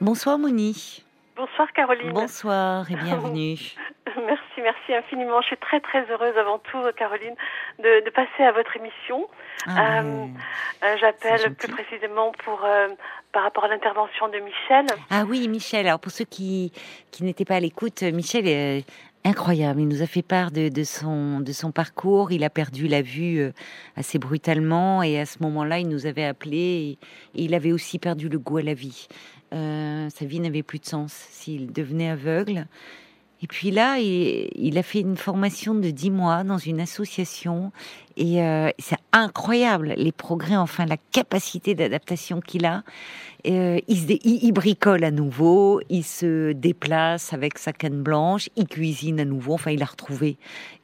Bonsoir Moni. Bonsoir Caroline. Bonsoir et bienvenue. merci, merci infiniment. Je suis très très heureuse avant tout, Caroline, de, passer à votre émission. Ah euh, euh, J'appelle plus précisément pour euh, par rapport à l'intervention de Michel. Ah oui, Michel. Alors pour ceux qui, qui n'étaient pas à l'écoute, Michel est incroyable. Il nous a fait part de, de, son, de son parcours. Il a perdu la vue assez brutalement et à ce moment-là, il nous avait appelé et il avait aussi perdu le goût à la vie. Euh, sa vie n'avait plus de sens s'il devenait aveugle. Et puis là, il, a fait une formation de dix mois dans une association et euh, c'est incroyable les progrès, enfin la capacité d'adaptation qu'il a. Euh, il, bricole à nouveau, il se déplace avec sa canne blanche, il cuisine à nouveau. Enfin, il a retrouvé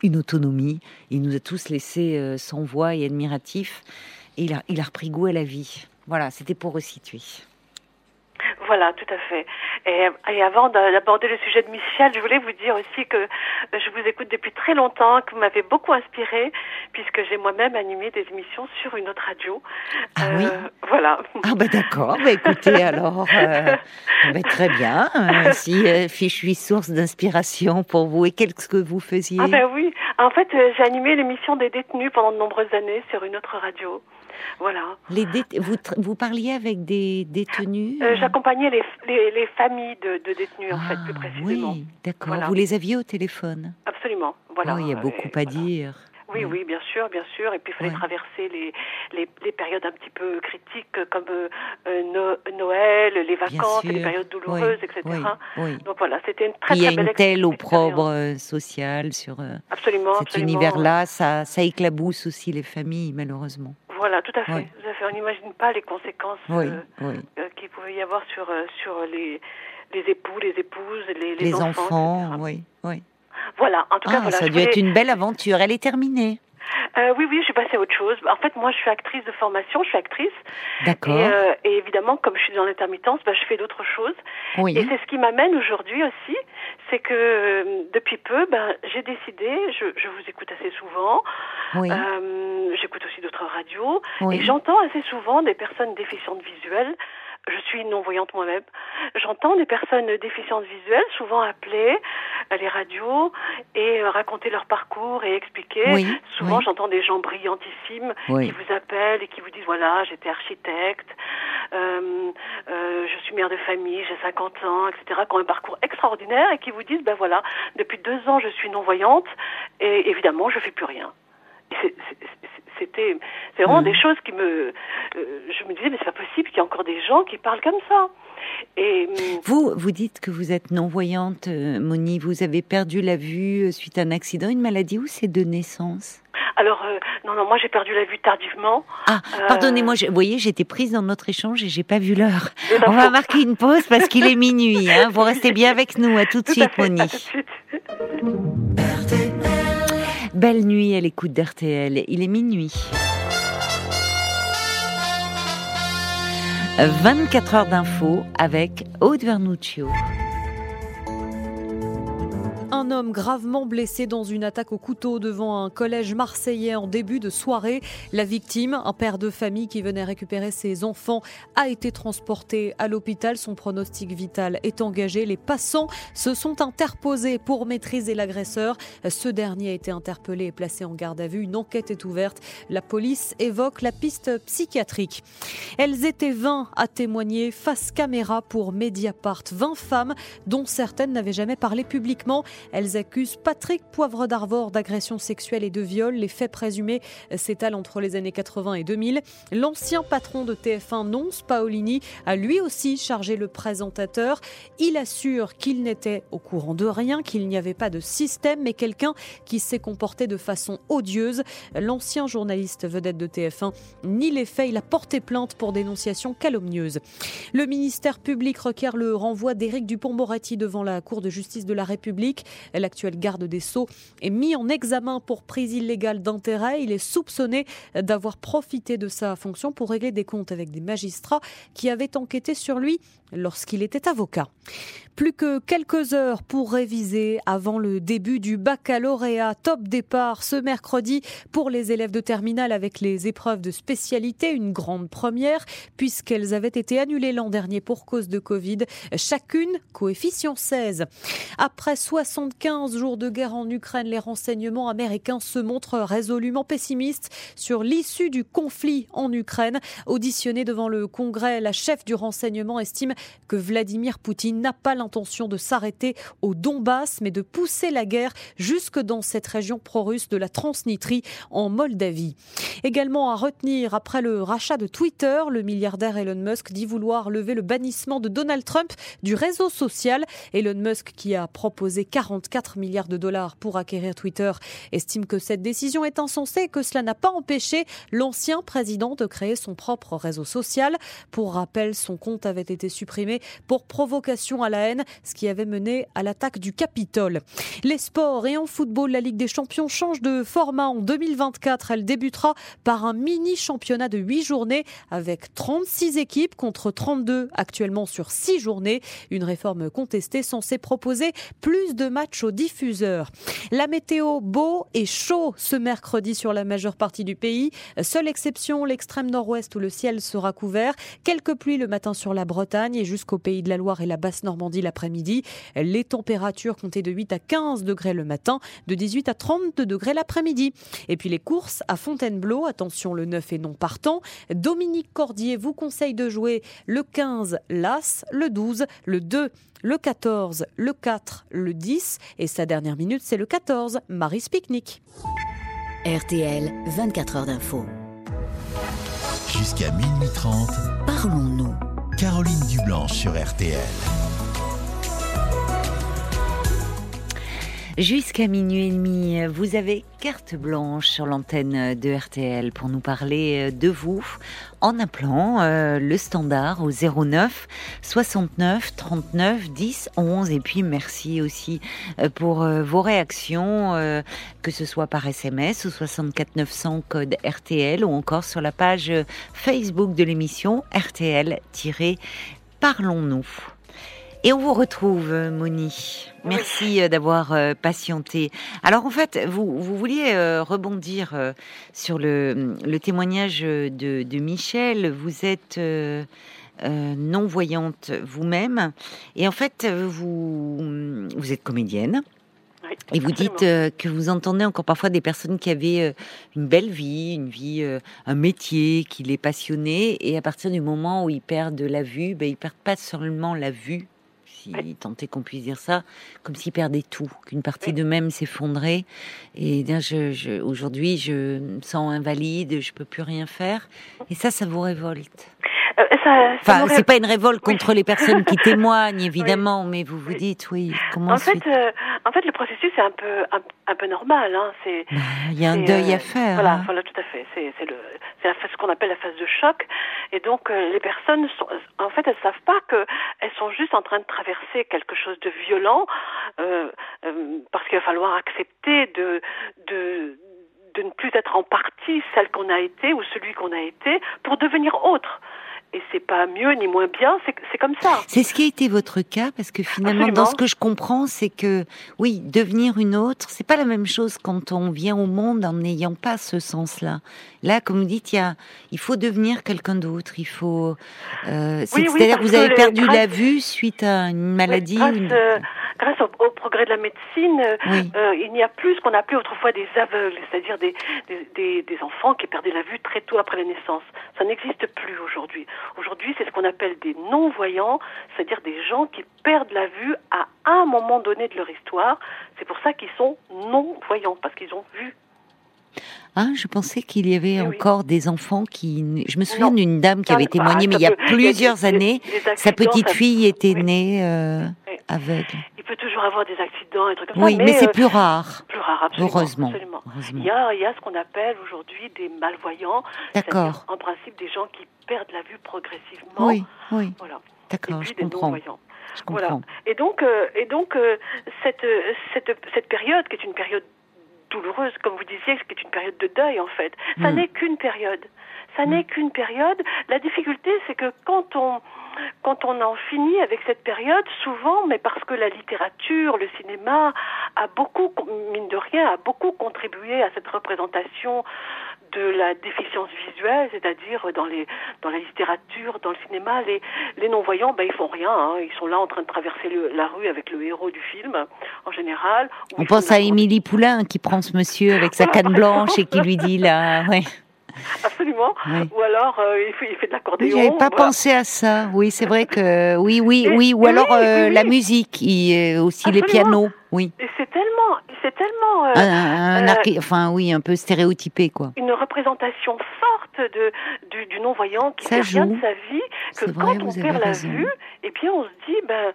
une autonomie. Il nous a tous laissés sans voix et admiratifs. Et il a, il a repris goût à la vie. Voilà, c'était pour resituer. Voilà, tout à fait. Et, et avant d'aborder le sujet de Michel, je voulais vous dire aussi que je vous écoute depuis très longtemps, que vous m'avez beaucoup inspiré, puisque j'ai moi-même animé des émissions sur une autre radio. Ah oui? euh, Voilà. Ah bah d'accord, bah écoutez alors, euh, bah très bien. Euh, si euh, je suis source d'inspiration pour vous, et qu'est-ce que vous faisiez? Ah ben oui, en fait j'ai animé l'émission des détenus pendant de nombreuses années sur une autre radio. Voilà. Les vous, vous parliez avec des détenus euh, J'accompagnais les, les, familles de, détenus, en fait, plus ah, précisément. Oui, d'accord. Vous les aviez au téléphone? Absolument. Voilà. Oh, il y a beaucoup à dire. Oui, oui, bien sûr, bien sûr. Et puis il fallait traverser les, les, périodes un petit peu critiques comme euh, euh, Noël, les vacances, les périodes douloureuses, etc. Donc voilà, c'était une très, très belle Il y a une telle opprobre sociale sur absolument, cet univers-là. Ça, ça éclabousse aussi les familles, malheureusement. Voilà, tout à fait. On n'imagine pas les conséquences euh, euh, qu'il pouvait y avoir sur, euh, sur les, les époux, les épouses, les, les, enfants. oui, oui. Voilà, en tout cas, ah, Ça a dû être une belle aventure. Elle est terminée. Euh, oui, oui, je suis passée à autre chose. En fait, moi, je suis actrice de formation, je suis actrice. D'accord. Et, évidemment, comme je suis dans l'intermittence, bah, je fais d'autres choses. Oui. Et c'est ce qui m'amène aujourd'hui aussi, c'est que depuis peu, ben, j'ai décidé, je, je, vous écoute assez souvent, oui. euh, j'écoute aussi d'autres radios, et j'entends assez souvent des personnes déficientes visuelles je suis non-voyante moi-même. J'entends des personnes déficientes visuelles souvent appeler à les radios et euh, raconter leur parcours et expliquer. souvent, j'entends des gens brillantissimes qui vous appellent et qui vous disent voilà, j'étais architecte, euh, euh, je suis mère de famille, j'ai 50 ans, etc. Qui ont un parcours extraordinaire et qui vous disent ben voilà, depuis deux ans, je suis non-voyante et évidemment, je fais plus rien c'était c'est vraiment mm. des choses qui me euh, je me disais mais c'est pas possible qu'il y ait encore des gens qui parlent comme ça et mm, vous vous dites que vous êtes non voyante euh, Moni vous avez perdu la vue euh, suite à un accident une maladie ou c'est de naissance? Alors, non, non, moi j'ai perdu la vue tardivement. Ah, pardonnez-moi, vous voyez, j'étais prise dans notre échange et j'ai pas vu l'heure. On va marquer une pause parce qu'il est minuit. Hein. Vous restez bien avec nous. À tout de suite, Moni. À tout de suite. Belle nuit à l'écoute d'RTL. Il est minuit. 24 heures d'infos avec Aude Vernuccio. Un homme gravement blessé dans une attaque au couteau devant un collège marseillais en début de soirée. La victime, un père de famille qui venait récupérer ses enfants, a été transporté à l'hôpital. Son pronostic vital est engagé. Les passants se sont interposés pour maîtriser l'agresseur. Ce dernier a été interpellé et placé en garde à vue. Une enquête est ouverte. La police évoque la piste psychiatrique. Elles étaient 20 à témoigner face caméra pour Mediapart. 20 femmes dont certaines n'avaient jamais parlé publiquement. Elles accusent Patrick Poivre d'Arvor d'agression sexuelle et de viol. Les faits présumés s'étalent entre les années 80 et 2000. L'ancien patron de TF1, Nonce Paolini, a lui aussi chargé le présentateur. Il assure qu'il n'était au courant de rien, qu'il n'y avait pas de système, mais quelqu'un qui s'est comporté de façon odieuse. L'ancien journaliste vedette de TF1 nie les faits. Il a porté plainte pour dénonciation calomnieuse. Le ministère public requiert le renvoi d'Éric Dupont-Moretti devant la Cour de justice de la République. L'actuel garde des Sceaux est mis en examen pour prise illégale d'intérêt. Il est soupçonné d'avoir profité de sa fonction pour régler des comptes avec des magistrats qui avaient enquêté sur lui lorsqu'il était avocat. Plus que quelques heures pour réviser avant le début du baccalauréat. Top départ ce mercredi pour les élèves de terminale avec les épreuves de spécialité, une grande première puisqu'elles avaient été annulées l'an dernier pour cause de Covid. Chacune coefficient 16. Après 75 jours de guerre en Ukraine, les renseignements américains se montrent résolument pessimistes sur l'issue du conflit en Ukraine. Auditionnée devant le Congrès, la chef du renseignement estime que Vladimir Poutine n'a pas l'intention de s'arrêter au Donbass, mais de pousser la guerre jusque dans cette région pro-russe de la Transnistrie en Moldavie. Également à retenir, après le rachat de Twitter, le milliardaire Elon Musk dit vouloir lever le bannissement de Donald Trump du réseau social. Elon Musk, qui a proposé 44 milliards de dollars pour acquérir Twitter, estime que cette décision est insensée et que cela n'a pas empêché l'ancien président de créer son propre réseau social. Pour rappel, son compte avait été supprimé pour provocation à la haine, ce qui avait mené à l'attaque du Capitole. Les sports et en football, la Ligue des Champions change de format en 2024. Elle débutera par un mini championnat de 8 journées avec 36 équipes contre 32 actuellement sur 6 journées. Une réforme contestée censée proposer plus de matchs aux diffuseurs. La météo beau et chaud ce mercredi sur la majeure partie du pays. Seule exception, l'extrême nord-ouest où le ciel sera couvert. Quelques pluies le matin sur la Bretagne et jusqu'au pays de la Loire et la basse Normandie l'après-midi. Les températures comptaient de 8 à 15 degrés le matin, de 18 à 32 degrés l'après-midi. Et puis les courses à Fontainebleau, attention le 9 et non partant. Dominique Cordier vous conseille de jouer le 15 l'As, le 12, le 2 le 14, le 4, le 10 et sa dernière minute c'est le 14, Marie Picnic. RTL, 24 heures d'info. Jusqu'à minuit 30, parlons-nous. Caroline Dublanche sur RTL. Jusqu'à minuit et demi, vous avez carte blanche sur l'antenne de RTL pour nous parler de vous en appelant euh, le standard au 09 69 39 10 11 et puis merci aussi euh, pour euh, vos réactions que ce soit par SMS au 64 900 code RTL ou encore sur la page Facebook de l'émission RTL-Parlons-nous. Et on vous retrouve, Moni. Merci euh, d'avoir euh, patienté. Alors en fait, vous, vous vouliez euh, rebondir sur le, témoignage de, Michel. Vous êtes non-voyante vous-même. Et en fait, vous, vous êtes comédienne. et vous dites que vous entendez encore parfois des personnes qui avaient une belle vie, une vie, un métier qui les passionnait, et à partir du moment où ils perdent la vue, ben, ils perdent pas seulement la vue, tant qu'on puisse dire ça, comme s'ils perdaient tout, qu'une partie d'eux-mêmes s'effondrait. Et je, aujourd'hui, je me sens invalide, je peux plus rien faire. Et ça, ça vous révolte euh, enfin, c'est pas une révolte contre les personnes qui témoignent, évidemment, mais vous vous dites, oui, comment en fait, euh, en fait, le processus est un peu, un, peu normal. Hein. C'est, bah, il y a un deuil à euh, faire. Voilà, hein. voilà, tout à fait. C'est, c'est le, c'est ce qu'on appelle la phase de choc. Et donc, les personnes, sont, en fait, elles savent pas que elles sont juste en train de traverser quelque chose de violent, euh, parce qu'il va falloir accepter de, de de ne plus être en partie celle qu'on a été ou celui qu'on a été pour devenir autre et c'est pas mieux ni moins bien, c'est comme ça. C'est ce qui a été votre cas, parce que finalement, dans ce que je comprends, c'est que oui, devenir une autre, c'est pas la même chose quand on vient au monde en n'ayant pas ce sens-là. Là, comme vous dites, il, y a, il faut devenir quelqu'un d'autre. Il faut. Euh, C'est-à-dire que vous avez perdu la vue suite à une maladie. Euh, grâce au, progrès de la médecine, euh, il n'y a plus ce qu'on appelait autrefois des aveugles, c'est-à-dire des, des, des, enfants qui perdaient la vue très tôt après la naissance. Ça n'existe plus aujourd'hui. Aujourd'hui, c'est ce qu'on appelle des non-voyants, c'est-à-dire des gens qui perdent la vue à un moment donné de leur histoire. C'est pour ça qu'ils sont non-voyants, parce qu'ils ont vu ah, je pensais qu'il y avait eh encore des enfants qui. Je me souviens d'une dame qui avait témoigné, mais il y a plusieurs années, sa petite fille était née euh, aveugle. Il peut toujours avoir des accidents et trucs comme ça. Oui, mais, c'est euh, plus rare. Plus rare, absolument. Heureusement. Il, y a, il y a ce qu'on appelle aujourd'hui des malvoyants. D'accord. En principe, des gens qui perdent la vue progressivement. Oui, oui. Voilà. D'accord, je comprends. Voilà. Et donc, et donc cette, cette, cette période, qui est une période douloureuse, comme vous disiez, qui est une période de deuil en fait, ça hmm. n'est qu'une période. Ça n'est qu'une période. La difficulté, c'est que quand on quand on en finit avec cette période, souvent, mais parce que la littérature, le cinéma a beaucoup, mine de rien, a beaucoup contribué à cette représentation de la déficience visuelle, c'est-à-dire dans les dans la littérature, dans le cinéma, les les non-voyants, ben ils font rien, hein. ils sont là en train de traverser la rue avec le héros du film, en général. On pense à Émilie Poulain qui prend ce monsieur avec sa canne blanche et qui lui dit là, ouais. Absolument. Ou alors euh, il, fait, il, fait, de l'accordéon. J'avais pas pensé à ça. Oui, c'est vrai que oui, oui, oui. Ou alors euh, la musique, il, aussi les pianos. Oui. Et tellement, c'est tellement. Euh, un, enfin oui, un peu stéréotypé quoi. Une représentation forte de du, du non voyant qui perd rien de sa vie que quand on perd la vue, et eh bien on se dit ben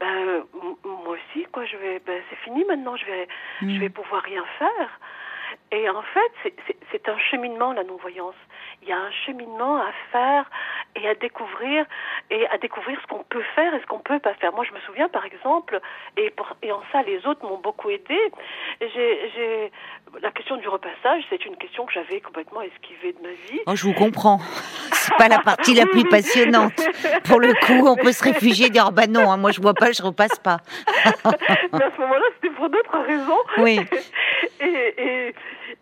ben moi aussi quoi je vais ben c'est fini maintenant je vais je hmm. vais pouvoir rien faire et en fait, c'est un cheminement, la non-voyance. Il y a un cheminement à faire et à découvrir, et à découvrir ce qu'on peut faire et ce qu'on peut pas faire. Moi, je me souviens, par exemple, et, et en ça, les autres m'ont beaucoup aidé. J'ai la question du repassage, c'est une question que j'avais complètement esquivée de ma vie. Oh, je vous comprends. C'est pas la partie la plus passionnante. Pour le coup, on peut se réfugier et dire, oh, bah non, hein, moi je vois pas, je repasse pas. Mais à ce moment-là, c'était pour d'autres raisons. Oui. Et, et,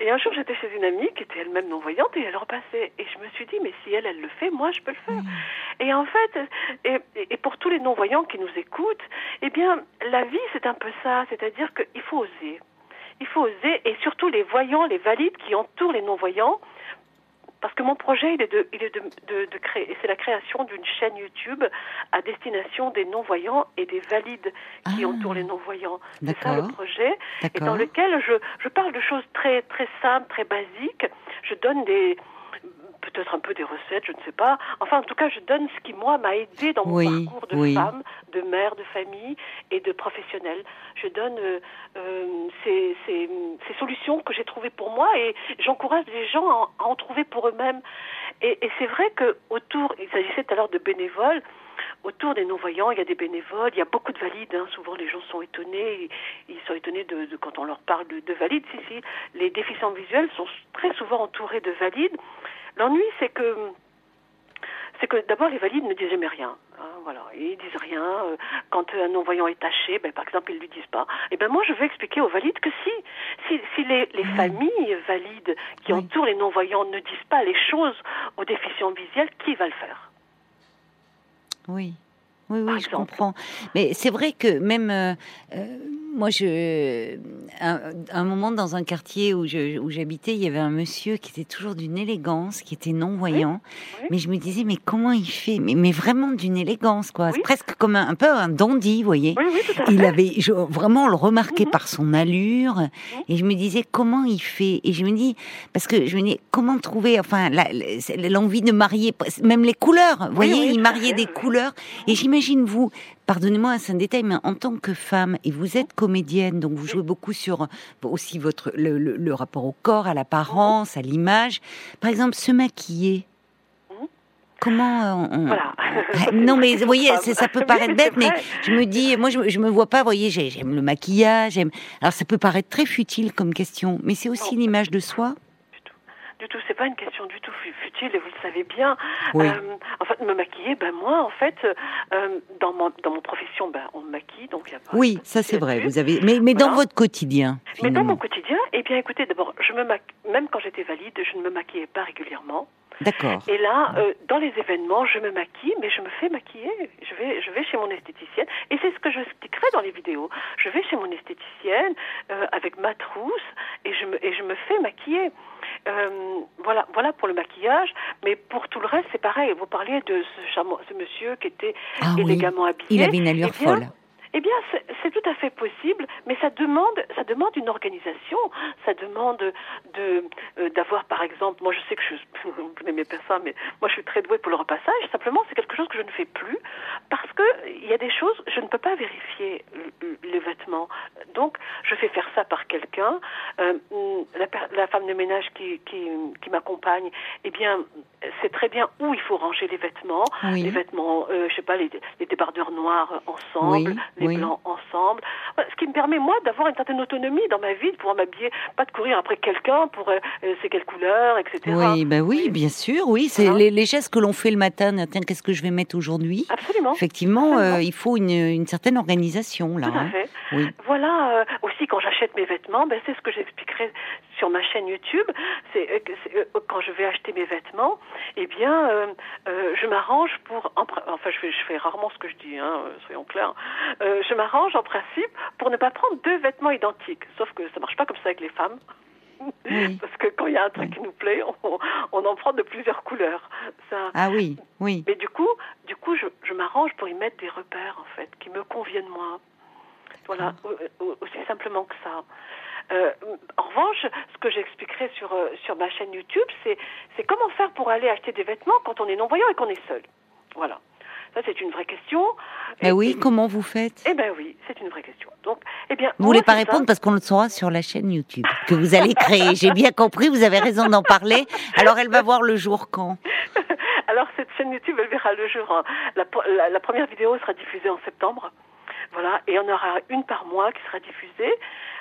et un jour, j'étais chez une amie qui était elle-même non-voyante et elle repassait. Et je me suis dit, mais si elle, elle le fait, moi, je peux le faire. Et en fait, et, et pour tous les non-voyants qui nous écoutent, eh bien, la vie, c'est un peu ça. C'est-à-dire qu'il faut oser. Il faut oser, et surtout les voyants, les valides qui entourent les non-voyants, parce que mon projet, il est de, il est de, de, de créer, c'est la création d'une chaîne YouTube à destination des non-voyants et des valides qui ah. entourent les non-voyants. C'est ça le projet, et dans lequel je, je parle de choses très, très simples, très basiques. Je donne des, peut-être un peu des recettes, je ne sais pas. Enfin, en tout cas, je donne ce qui, moi, m'a aidé dans mon parcours de femme, de mère, de famille et de professionnelle. Je donne euh, euh, ces, ces, ces, solutions que j'ai trouvées pour moi et j'encourage les gens à, en trouver pour eux-mêmes. Et, et c'est vrai que autour, il s'agissait tout à l'heure de bénévoles, autour des non-voyants, il y a des bénévoles, il y a beaucoup de valides. Hein. Souvent, les gens sont étonnés. Ils sont étonnés de, de quand on leur parle de, de, valides. Si, si. Les déficients visuels sont très souvent entourés de valides. L'ennui, c'est que c'est que d'abord les valides ne disent jamais rien. Hein, voilà, ils disent rien. Euh, quand un non-voyant est taché, ben, par exemple, ils lui disent pas. Et eh ben moi, je veux expliquer aux valides que si, si, si les, les familles valides qui entourent les non-voyants ne disent pas les choses aux déficients visuels, qui va le faire? Oui. Oui, oui, je comprends. Mais c'est vrai que même euh, euh, moi, je, un, un, moment dans un quartier où, où j'habitais, il y avait un monsieur qui était toujours d'une élégance, qui était non-voyant. Mais je me disais, mais comment il fait? Mais, mais, vraiment d'une élégance, quoi. Presque comme un, un, peu un dandy, vous voyez. il avait, je, vraiment, on le remarquait mhm. par son allure. Mhm. Et je me disais, comment il fait? Et je me dis, parce que je me dis, comment trouver, enfin, l'envie de marier, même les couleurs. Vous voyez, il mariait des couleurs. Et j'imagine, vous, Pardonnez-moi, c'est un détail, mais en tant que femme, et vous êtes comédienne, donc vous jouez beaucoup sur aussi votre le, rapport au corps, à l'apparence, à l'image. Par exemple, se maquiller. Comment euh, on... Voilà. non mais vous voyez, ça peut paraître bête, mais je me dis, moi je, je me vois pas, vous voyez, j'aime le maquillage, j'aime. Alors ça peut paraître très futile comme question, mais c'est aussi l'image de soi du tout. C'est pas une question du tout futile et vous le savez bien. Euh, en fait, me maquiller, ben moi, en fait, euh, dans mon dans mon profession, ben on me maquille, donc il y a pas. Oui, ça c'est vrai. Vous avez, mais mais dans votre quotidien. Mais dans mon quotidien, eh bien, écoutez, d'abord, je me même quand j'étais valide, je ne me maquillais pas régulièrement. D'accord. Et là, euh, dans les événements, je me maquille, mais je me fais maquiller. Je vais, je vais chez mon esthéticienne, et c'est ce que je expliquerai dans les vidéos. Je vais chez mon esthéticienne euh, avec ma trousse, et je me, et je me fais maquiller. Euh, voilà, voilà pour le maquillage, mais pour tout le reste, c'est pareil. Vous parliez de ce, ce monsieur qui était ah élégamment habillé. Il avait une allure eh folle. Eh bien, c'est tout à fait possible, mais ça demande, ça demande une organisation. Ça demande de euh, d'avoir, par exemple, moi je sais que je, vous n'aimez pas ça, mais moi je suis très douée pour le repassage. Simplement, c'est quelque chose que je ne fais plus parce que il y a des choses, je ne peux pas vérifier les vêtements. Donc, je fais faire ça par quelqu'un. Euh, la, la, femme de ménage qui, qui, qui m'accompagne, eh bien, c'est très bien où il faut ranger les vêtements. Les vêtements, euh, je sais pas, les, les débardeurs noirs ensemble, les blancs ensemble. Ce qui me permet, moi, d'avoir une certaine autonomie dans ma vie, de pouvoir m'habiller, pas de courir après quelqu'un pour euh, euh, c'est quelle couleur, etc. Oui, ben oui, bien sûr, oui. C'est les, les, gestes que l'on fait le matin. Tiens, qu'est-ce que je vais mettre aujourd'hui? Absolument. Effectivement, euh, il faut une, une, certaine organisation, là. Tout à hein. fait. Oui. Voilà, aussi quand j'achète mes vêtements, ben, c'est ce que j'expliquerai sur ma chaîne YouTube. C'est quand je vais acheter mes vêtements, eh bien, euh, euh, je m'arrange pour, enfin, je fais, je fais rarement ce que je dis, hein, soyons clairs. Euh, je m'arrange en principe pour ne pas prendre deux vêtements identiques. Sauf que ça marche pas comme ça avec les femmes. Parce que quand il y a un truc qui nous plaît, on, on, en prend de plusieurs couleurs. Ça... Ah oui, oui. Mais du coup, du coup, je, je m'arrange pour y mettre des repères en fait qui me conviennent moi. Voilà, ah. aussi simplement que ça. Euh, en revanche, ce que j'expliquerai sur, euh, sur ma chaîne YouTube, c'est, c'est comment faire pour aller acheter des vêtements quand on est non-voyant et qu'on est seul. Voilà. Ça, c'est une vraie question. Mais oui, comment vous faites? Eh bien oui, c'est une vraie question. Donc, eh bien, vous voulez pas répondre parce qu'on le saura sur la chaîne YouTube que vous allez créer. J'ai bien compris, vous avez raison d'en parler. Alors, elle va voir le jour quand? Alors, cette chaîne YouTube, elle verra le jour. Hein. La, la première vidéo sera diffusée en septembre. Voilà, et on aura une par mois qui sera diffusée.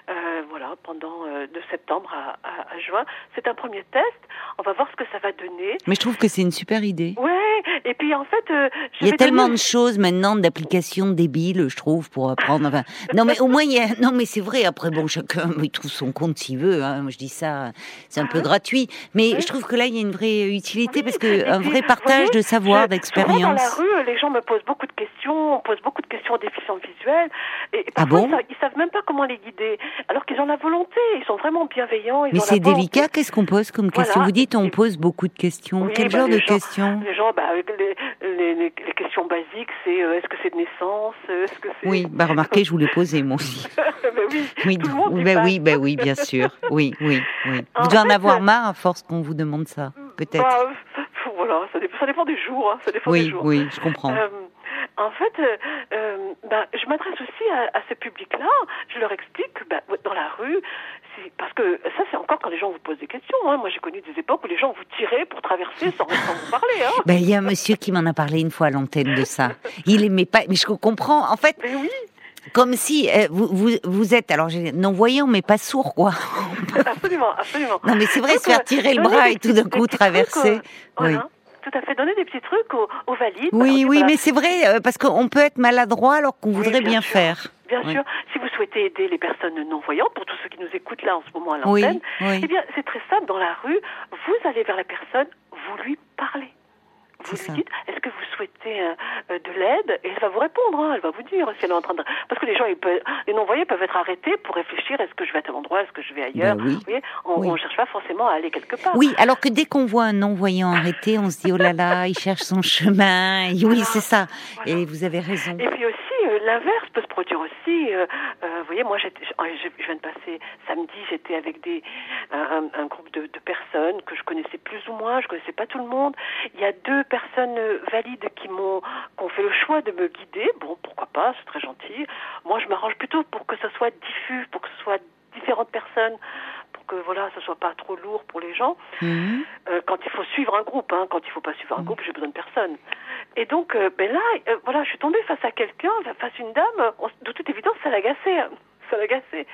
Euh, voilà, pendant euh, de septembre à, à, à juin. C'est un premier test. On va voir ce que ça va donner. Mais je trouve que c'est une super idée. Et puis en fait, euh, il y a tellement de choses maintenant, d'applications débiles, je trouve, pour apprendre. Enfin, non, mais au moins, il y a... non, mais c'est vrai. Après, bon, chacun il trouve son compte s'il veut. Hein. Moi, je dis ça, c'est un peu gratuit. Mais je trouve que là, il y a une vraie utilité parce que un vrai partage de savoir, d'expérience. Dans la rue, les gens me posent beaucoup de questions. On pose beaucoup de questions aux déficients visuels. Et ah bon ils, savent même pas comment les guider alors qu'ils ont la volonté, ils sont vraiment bienveillants. Mais c'est délicat, qu'est-ce qu'on pose comme question? Vous dites on pose beaucoup de questions. Quel bah, genre de questions? Les gens, bah, les, les, questions basiques, c'est euh, est-ce que c'est de naissance est-ce que Oui, bah remarquez, je vous l'ai posé moi aussi. Ben oui, oui, tout le monde bah, oui, bah, oui, bien sûr. Oui, oui, oui. vous devez en avoir euh, marre à force qu'on vous demande ça, peut-être. Bah, voilà, ça dépend, ça dépend, des jours. Hein, ça dépend oui, des jours. oui, je comprends. Euh, en fait, euh, euh, ben, je m'adresse aussi à, à ce public-là. Je leur explique que ben, dans la rue, parce que ça, c'est encore quand les gens vous posent des questions. Hein. Moi, j'ai connu des époques où les gens vous tiraient pour traverser sans, sans vous parler. Hein. Ben, il y a un monsieur qui m'en a parlé une fois à l'antenne de ça. Il aimait pas, mais je comprends. En fait, mais oui. Comme si euh, vous, vous, vous êtes, alors non-voyant, mais pas sourd, quoi. absolument, absolument. Non, mais c'est vrai, se faire tirer le bras et tout d'un coup traverser. oui tout à fait. Donner des petits trucs aux, aux valides. Oui, oui, mais c'est vrai, euh, parce qu'on peut être maladroit alors qu'on voudrait bien, faire. Bien sûr. Si vous souhaitez aider les personnes non-voyantes, pour tous ceux qui nous écoutent là en ce moment à l'antenne, eh bien, c'est très simple. Dans la rue, vous allez vers la personne, vous lui parlez. Vous lui dites, est-ce que vous souhaitez euh, euh, de l'aide? Et elle va vous répondre, hein, elle va vous dire si elle est en train de... Parce que les gens, ils peuvent, les non-voyants peuvent être arrêtés pour réfléchir, est-ce que je vais à tel endroit, est-ce que je vais ailleurs? Ben oui. Vous voyez on ne cherche pas forcément à aller quelque part. Oui, alors que dès qu'on voit un non-voyant arrêté, on se dit, oh là là, il cherche son chemin. Oui, c'est ça. Et vous avez raison. Et puis aussi, euh, l'inverse peut se produire aussi. Euh, vous voyez, moi, je, je viens de passer samedi, j'étais avec des, un, groupe de, de, personnes que je connaissais plus ou moins, je connaissais pas tout le monde. Il y a deux personnes valides qui m'ont, qui ont fait le choix de me guider. Bon, pourquoi pas, c'est très gentil. Moi, je m'arrange plutôt pour que ce soit diffus, pour que ce soit différentes personnes que voilà, ce soit pas trop lourd pour les gens. Mhm. Euh, quand il faut suivre un groupe, hein, quand il faut pas suivre un groupe, j'ai besoin de personne. Et donc, euh, ben là, euh, voilà, je suis tombée face à quelqu'un, face à une dame. de toute évidence, ça l'agaçait. Hein ça l'agaçait.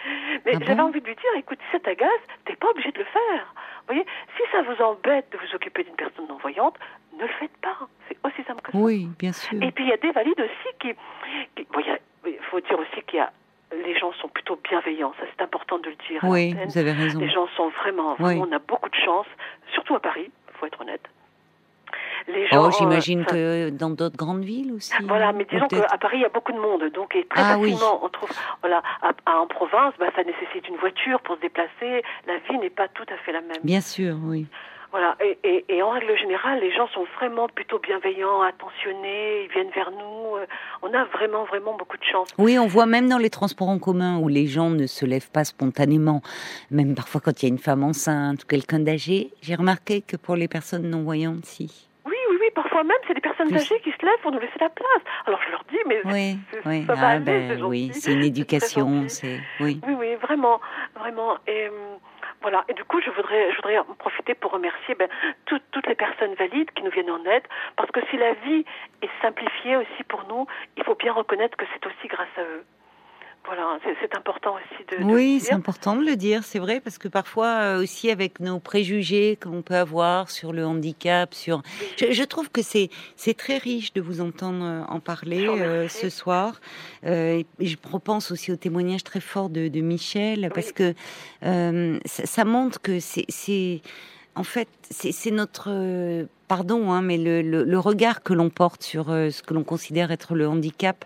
Mais ah j'avais envie de lui dire, écoute, si ça t'agace, t'es pas obligé de le faire. Vous voyez, si ça vous embête de vous occuper d'une personne non-voyante, ne le faites pas. C'est aussi simple que ça. Oui, bien sûr. Et puis il y a des valides aussi qui... il faut dire aussi qu'il y a les gens sont plutôt bienveillants. Ça, c'est important de le dire. Oui, vous avez raison. Les gens sont vraiment, vraiment on a beaucoup de chance, surtout à Paris, il faut être honnête. Les gens, oh, j'imagine que dans d'autres grandes villes aussi. Voilà, mais disons qu'à Paris, il y a beaucoup de monde, donc et très ah, facilement, on trouve, voilà, en province, bah, ça nécessite une voiture pour se déplacer. La vie n'est pas tout à fait la même. Bien sûr, oui. Voilà, et, et, et, en règle générale, les gens sont vraiment plutôt bienveillants, attentionnés, ils viennent vers nous. Euh, on a vraiment, vraiment beaucoup de chance. Oui, on voit même dans les transports en commun où les gens ne se lèvent pas spontanément, même parfois quand il y a une femme enceinte ou quelqu'un d'âgé. J'ai remarqué que pour les personnes non-voyantes, si parfois même, c'est des personnes âgées qui se lèvent pour nous laisser la place. Alors je leur dis, mais oui, oui. ça ben, oui, c'est une éducation, c'est oui. Oui, oui, vraiment, vraiment. Et euh, Voilà. Et du coup, je voudrais, je voudrais en profiter pour remercier ben, toutes les personnes valides qui nous viennent en aide, parce que si la vie est simplifiée aussi pour nous, il faut bien reconnaître que c'est aussi grâce à eux. Voilà, c'est important aussi de. oui, c'est important de le dire, c'est vrai, parce que parfois euh, aussi avec nos préjugés qu'on peut avoir sur le handicap, sur. Je, trouve que c'est c'est très riche de vous entendre euh, en parler euh, ce soir. et je repense aussi au témoignage très fort de, de Michel, parce que ça, montre que c'est en fait c'est notre pardon, hein, mais le, le, le regard que l'on porte sur ce que l'on considère être le handicap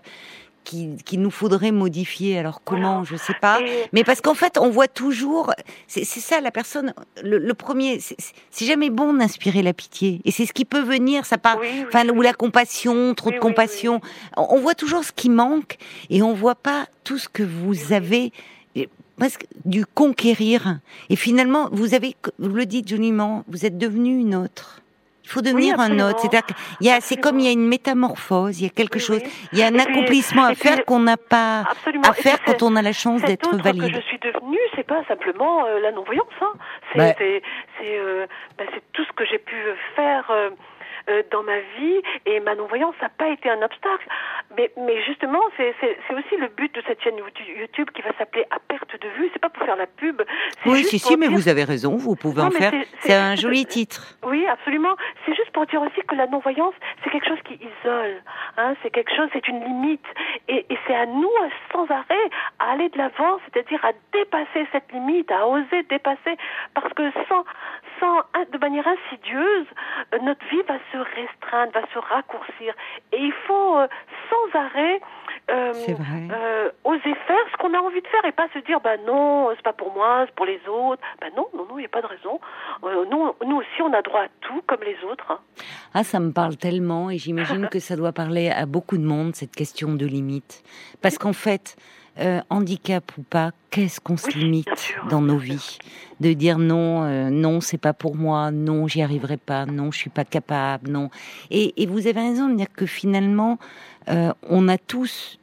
qu'il nous faudrait modifier. Alors comment, je sais pas. Mais parce qu'en fait, on voit toujours, c'est ça la personne. Le, premier, c'est jamais bon d'inspirer la pitié, et c'est ce qui peut venir. Ça part, enfin ou la compassion, trop de compassion. On voit toujours ce qui manque, et on voit pas tout ce que vous avez presque du conquérir. Et finalement, vous avez, vous le dites joliment, vous êtes devenu une autre. Il faut devenir un autre. C'est-à-dire qu'il y a, c'est comme il y a une métamorphose, il y a quelque chose, il y a un accomplissement à faire qu'on n'a pas à faire quand on a la chance d'être valide. que je suis devenue, c'est pas simplement euh, la non-voyance. Hein. C'est, c'est, euh, ben, c'est tout ce que j'ai pu faire. Euh, euh, dans ma vie et ma non-voyance n'a pas été un obstacle. Mais, mais justement, c'est aussi le but de cette chaîne YouTube qui va s'appeler À perte de vue. C'est pas pour faire la pub. Oui, si, si, mais vous avez raison, vous pouvez en faire. C'est un joli titre. Oui, absolument. C'est juste pour dire aussi que la non-voyance, c'est quelque chose qui isole. Hein, c'est quelque chose, c'est une limite. Et, et c'est à nous, sans arrêt, à aller de l'avant, c'est-à-dire à dépasser cette limite, à oser dépasser. Parce que sans, sans, de manière insidieuse, euh, notre vie va se restreindre, va se raccourcir. Et il faut euh, sans arrêt euh, euh, oser faire ce qu'on a envie de faire et pas se dire bah non, c'est pas pour moi, c'est pour les autres. Bah non, non, non, il n'y a pas de raison. nous, nous aussi, on a droit à tout comme les autres. Hein. Ah, ça me parle tellement et j'imagine que ça doit parler à beaucoup de monde cette question de limite, parce qu'en fait. Handicap ou pas, qu'est-ce qu'on se limite dans nos vies? De dire non, non, c'est pas pour moi, non, j'y arriverai pas, non, je suis pas capable, non. Et, et vous avez raison de dire que finalement, euh, on a tous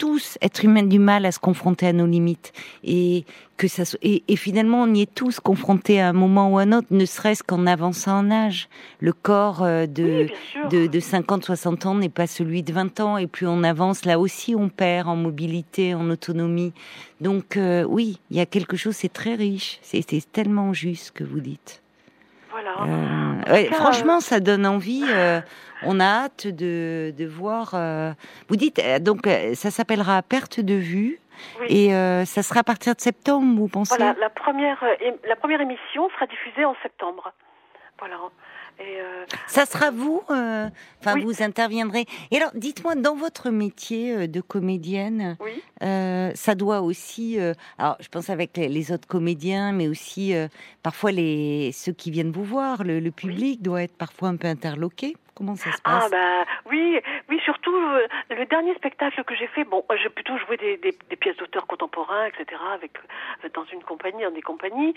tous, êtres humains, du mal à se confronter à nos limites. Et, que ça, et, finalement, on y est tous confrontés à un moment ou à un autre, ne serait-ce qu'en avançant en âge. Le corps euh, de, de, de 50, 60 ans n'est pas celui de 20 ans. Et plus on avance, là aussi, on perd en mobilité, en autonomie. Donc, euh, oui, il y a quelque chose, c'est très riche. C'est tellement juste ce que vous dites. Voilà. franchement, ça donne envie on a hâte de, de voir. Euh, vous dites euh, donc euh, ça s'appellera perte de vue. Et ça sera à partir de septembre, vous pensez? Voilà, la première, la première émission sera diffusée en septembre. Voilà. Ça sera vous, enfin vous interviendrez. Et alors, dites-moi, dans votre métier de comédienne, ça doit aussi, alors je pense avec les, autres comédiens, mais aussi parfois les ceux qui viennent vous voir, le, public doit être parfois un peu interloqué. Comment ça se ah, passe Ah bah oui, oui surtout euh, le dernier spectacle que j'ai fait, bon, j'ai plutôt joué des, des, des pièces d'auteurs contemporains, etc. avec euh, dans une compagnie, dans des compagnies.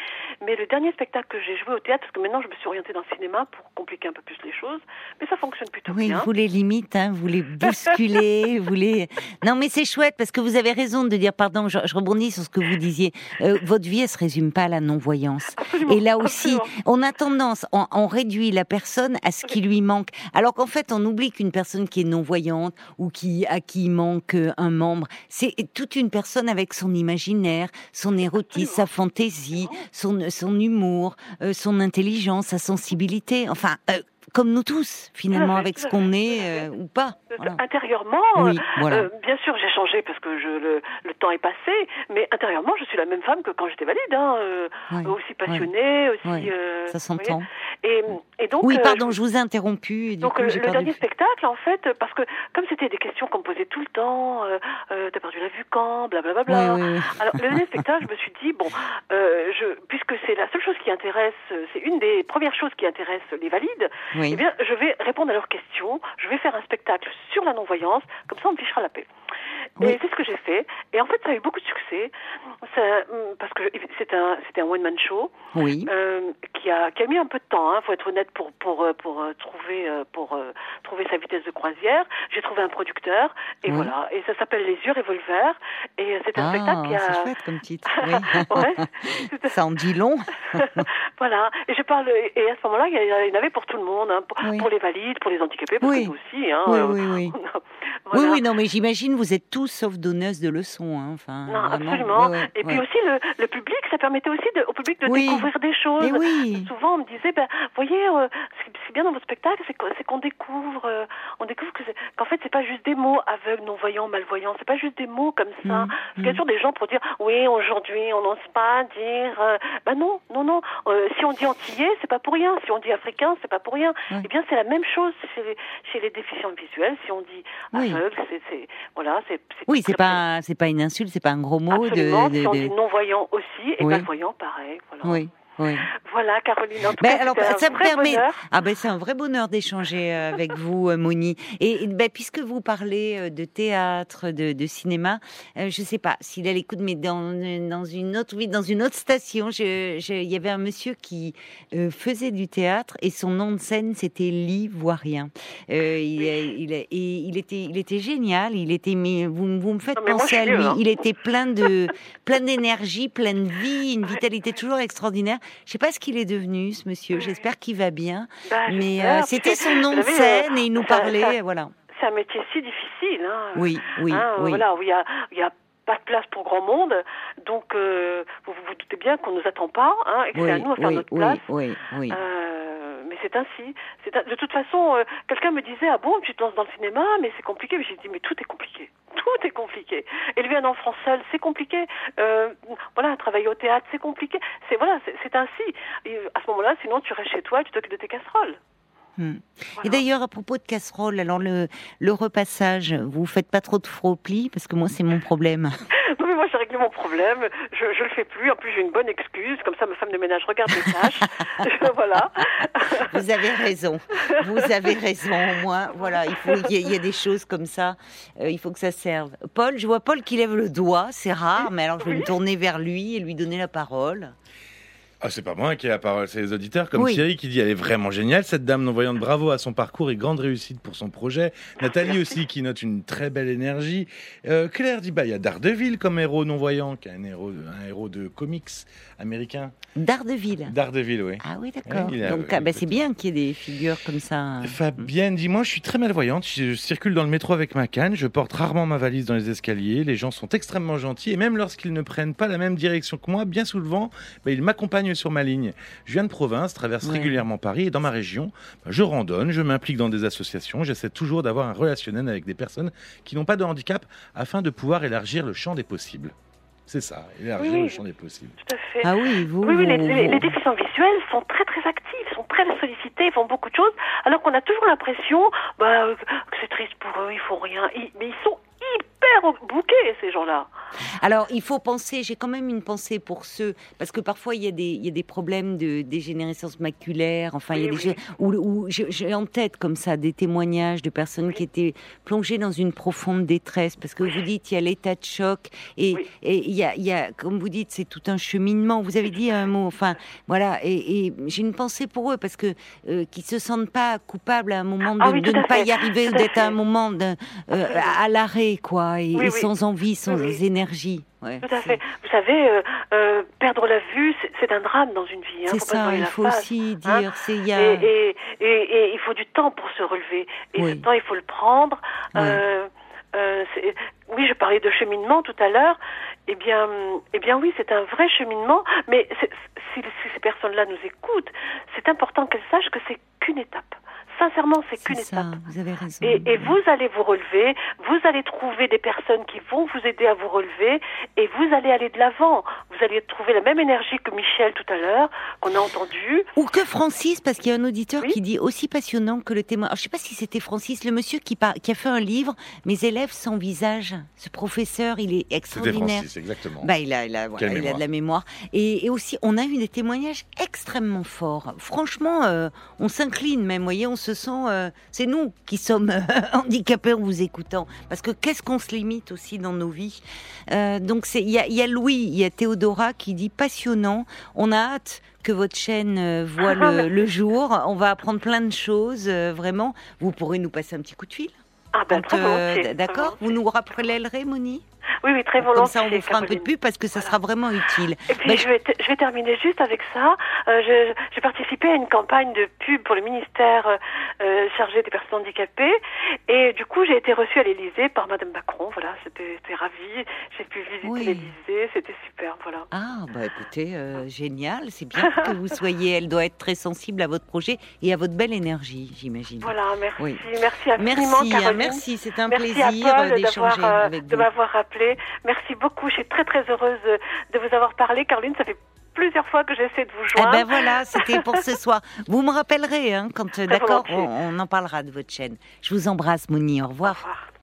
Mais le dernier spectacle que j'ai joué au théâtre, parce que maintenant je me suis orientée dans le cinéma pour compliquer un peu plus les choses, mais ça fonctionne plutôt bien. Oui, vous les limites, hein, vous les bousculez, vous les. Non, mais c'est chouette parce que vous avez raison de dire, pardon, je, rebondis sur ce que vous disiez. Euh, votre vie, elle se résume pas à la non-voyance. Et là aussi, on a tendance, on, on réduit la personne à ce qui lui manque. Alors qu'en fait, on oublie qu'une personne qui est non-voyante ou qui, à qui manque un membre, c'est toute une personne avec son imaginaire, son érotisme, sa fantaisie, son, son humour, euh, son intelligence, sa sensibilité. Enfin, euh, comme nous tous, finalement, avec ce qu'on est euh, ou pas. Intérieurement, euh, bien sûr, j'ai changé parce que je, le, le, temps est passé, mais intérieurement, je suis la même femme que quand j'étais valide, hein, euh, aussi passionnée, aussi. ça s'entend. Et, et, donc. Oui, pardon, je vous ai interrompu. donc le dernier spectacle, en fait, parce que comme c'était des questions qu'on me posait tout le temps, t'as perdu la vue quand, blablabla. Bla, bla. Alors le dernier spectacle, je me suis dit bon, je, puisque c'est la seule chose qui intéresse, c'est une des premières choses qui intéresse les valides. Eh bien, je vais répondre à leurs questions. Je vais faire un spectacle sur la non-voyance. Comme ça, on me fichera la paix. Et c'est ce que j'ai fait. Et en fait, ça a eu beaucoup de succès. Ça, mm, parce que c'était un, c'était un one-man show. Oui. Euh, qui, a, qui a mis un peu de temps, hein, faut être honnête, pour, pour, euh, pour, euh, trouver, pour trouver sa vitesse de croisière. J'ai trouvé un producteur. Et voilà. Et ça s'appelle Les Yeux Revolver. Et c'est un ah, spectacle qui a. C'est chouette comme titre. Oui. ouais. ça en dit long. voilà. Et je parle. Et à ce moment-là, il y en avait pour tout le monde. Hein, pour, les valides, pour les handicapés, pour nous aussi. Hein, oui, oui, oui. Oui, oui, non, mais j'imagine vous êtes tous sauf donneuse de leçons. Hein, enfin, non, absolument. et puis aussi, le, le, public, ça permettait aussi de, au public de découvrir des choses. oui. Souvent, on me disait, ben, voyez, euh, c'est bien dans votre spectacle, c'est qu'on découvre, euh, on découvre qu'en fait, c'est pas juste des mots aveugles, non-voyants, malvoyants, c'est pas juste des mots comme ça. Mmh, Parce qu'il y a mmh. toujours des gens pour dire, oui, aujourd'hui, on n'ose pas dire. Euh, ben non, non, non. si on dit antillais, c'est pas pour rien. Si on dit africain, c'est pas pour rien. Eh bien, c'est la même chose chez les, chez les déficients visuels. Si on dit aveugle, c'est voilà, c'est oui, c'est pas c'est pas une insulte, c'est pas un gros mot. Absolument, de, de, si on dit non-voyant aussi, et malvoyant, pareil. Voilà. Oui. Oui. Voilà, Caroline. En tout ben, cas, alors, ça me permet. Ah ben c'est un vrai bonheur d'échanger euh, avec vous, euh, Moni. Et ben, puisque vous parlez euh, de théâtre, de, de cinéma, je je sais pas s'il a l'écoute, mais dans, dans une autre, oui, dans une autre station, il je, y avait un monsieur qui faisait du théâtre et son nom de scène c'était L'ivoirien. Euh, il, il, il, était, il était génial. Il était, mais vous, vous me faites penser à lui. Hein. Il était plein de, plein d'énergie, plein de vie, une vitalité toujours extraordinaire. Je sais pas ce qu'il est devenu, ce monsieur. J'espère qu'il va bien. Bah, mais euh, c'était son nom de scène et il nous parlait, voilà. C'est un métier si difficile. Hein. Oui, oui, hein, oui. Voilà, où il y a, il y a pas de place pour grand monde, donc euh, vous, vous doutez bien qu'on nous attend pas, hein, et que c'est à nous à faire oui, notre place. Oui, oui, euh, mais c'est ainsi. C'est de toute façon, euh, quelqu'un me disait ah bon, tu te lances dans le cinéma, mais c'est compliqué. Mais j'ai dit mais tout est compliqué, tout est compliqué. Élever un enfant seul, c'est compliqué. Euh, voilà, travailler au théâtre, c'est compliqué. C'est voilà, c'est ainsi. Et à ce moment-là, sinon tu restes chez toi, et tu t'occupes de tes casseroles. Hmm. Et d'ailleurs, à propos de casserole, alors le, le repassage, vous faites pas trop de plis parce que moi c'est mon problème. non mais moi j'ai réglé mon problème, je, je le fais plus. En plus j'ai une bonne excuse, comme ça ma femme de ménage regarde les tâches. voilà. Vous avez raison, vous avez raison. Au moins, voilà, il faut il y, a des choses comme ça, euh, il faut que ça serve. Paul, je vois Paul qui lève le doigt, c'est rare, mais alors je vais me tourner vers lui et lui donner la parole. Ah, c'est pas moi qui ai la parole, c'est les auditeurs, comme Thierry qui dit elle est vraiment géniale, cette dame non-voyante, bravo à son parcours et grande réussite pour son projet. Nathalie aussi qui note une très belle énergie. Euh, Claire dit bah il y a Daredevil comme héros non-voyant, qui est un héros, un héros de comics américain. Daredevil Daredevil, oui. Ah oui, d'accord. Donc ah, bah, c'est bien qu'il y ait des figures comme ça. Fabienne dit moi je suis très malvoyante, je circule dans le métro avec ma canne, je porte rarement ma valise dans les escaliers, les gens sont extrêmement gentils et même lorsqu'ils ne prennent pas la même direction que moi, bien souvent, bah, ils m'accompagnent sur ma ligne. Je viens de province, traverse régulièrement Paris et dans ma région, bah, je randonne, je m'implique dans des associations, j'essaie toujours d'avoir un relationnel avec des personnes qui n'ont pas de handicap afin de pouvoir élargir le champ des possibles. C'est ça, élargir le champ des possibles. Tout à fait. Ah oui, vous. Oui, les, les, déficients visuels sont très très actifs, sont très sollicités, ils font beaucoup de choses, alors qu'on a toujours l'impression bah, que c'est triste pour eux, ils font rien. mais ils sont hyper bouqués, ces gens-là. Alors, il faut penser, j'ai quand même une pensée pour ceux, parce que parfois il y a des, il y a des problèmes de dégénérescence maculaire, enfin, il y a des où, j'ai en tête comme ça des témoignages de personnes qui étaient plongées dans une profonde détresse, parce que vous dites, il y a l'état de choc, et, et il, y a, il y a, comme vous dites, c'est tout un cheminement. Vous avez dit un mot, enfin, voilà, et, j'ai une pensée pour eux, parce que euh, se sentent pas coupables à un moment ah de, ne pas y arriver, d'être à un moment de, euh, à l'arrêt, quoi, et, sans envie, sans énergie tout à fait. Vous savez, euh, euh, perdre la vue, c'est un drame dans une vie. Hein. c'est ça, il faut aussi hein. dire. et, et, il faut du temps pour se relever. Et ce temps, il faut le prendre. Euh, oui, je parlais de cheminement tout à l'heure. Eh bien, eh bien oui, c'est un vrai cheminement. Mais si ces personnes-là nous écoutent, c'est important qu'elles sachent que c'est qu'une étape sincèrement, c'est qu'une étape. Vous avez raison. Et, vous allez vous relever, vous allez trouver des personnes qui vont vous aider à vous relever, et vous allez aller de l'avant. Vous allez trouver la même énergie que Michel tout à l'heure, qu'on a entendu. Ou que Francis, parce qu'il y a un auditeur qui dit aussi passionnant que le témoin. je ne sais pas si c'était Francis, le monsieur qui, qui a fait un livre, Mes élèves sans visage. Ce professeur, il est extraordinaire. Francis, exactement. Bah, il a, il a, il a de la mémoire. Et, aussi, on a eu des témoignages extrêmement forts. Franchement, euh, on s'incline même, voyez, on se sent, c'est nous qui sommes handicapés en vous écoutant, parce que qu'est-ce qu'on se limite aussi dans nos vies? donc c'est, il y a, y a Louis, il y a Théodora qui dit passionnant. On a hâte que votre chaîne voit le, le, jour. On va apprendre plein de choses, vraiment. Vous pourrez nous passer un petit coup de fil? Ah ben, D'accord. Vous nous rappellerez, Moni? Oui, oui, très volontiers. Comme ça, on vous fera un peu de pub parce que ça sera vraiment utile. Et puis, je, vais je vais terminer juste avec ça. Euh, j'ai participé à une campagne de pub pour le ministère euh, chargé des personnes handicapées. Et du coup, j'ai été reçue à l'Élysée par Madame Macron. Voilà, c'était ravi. J'ai pu visiter l'Élysée. C'était super. Voilà. Ah, bah écoutez, euh, génial. C'est bien que vous soyez. Elle doit être très sensible à votre projet et à votre belle énergie, j'imagine. Voilà, merci. Merci infiniment, merci, Caroline. Merci, c'est un plaisir d'échanger avec vous. De m'avoir rappelé Merci beaucoup. Je suis très très heureuse de vous avoir parlé, Caroline. Ça fait plusieurs fois que j'essaie de vous joindre. Eh ben voilà, c'était pour ce soir. Vous me rappellerez, hein, quand d'accord, on, on, en parlera de votre chaîne. Je vous embrasse, Mouni. Au revoir. Au revoir.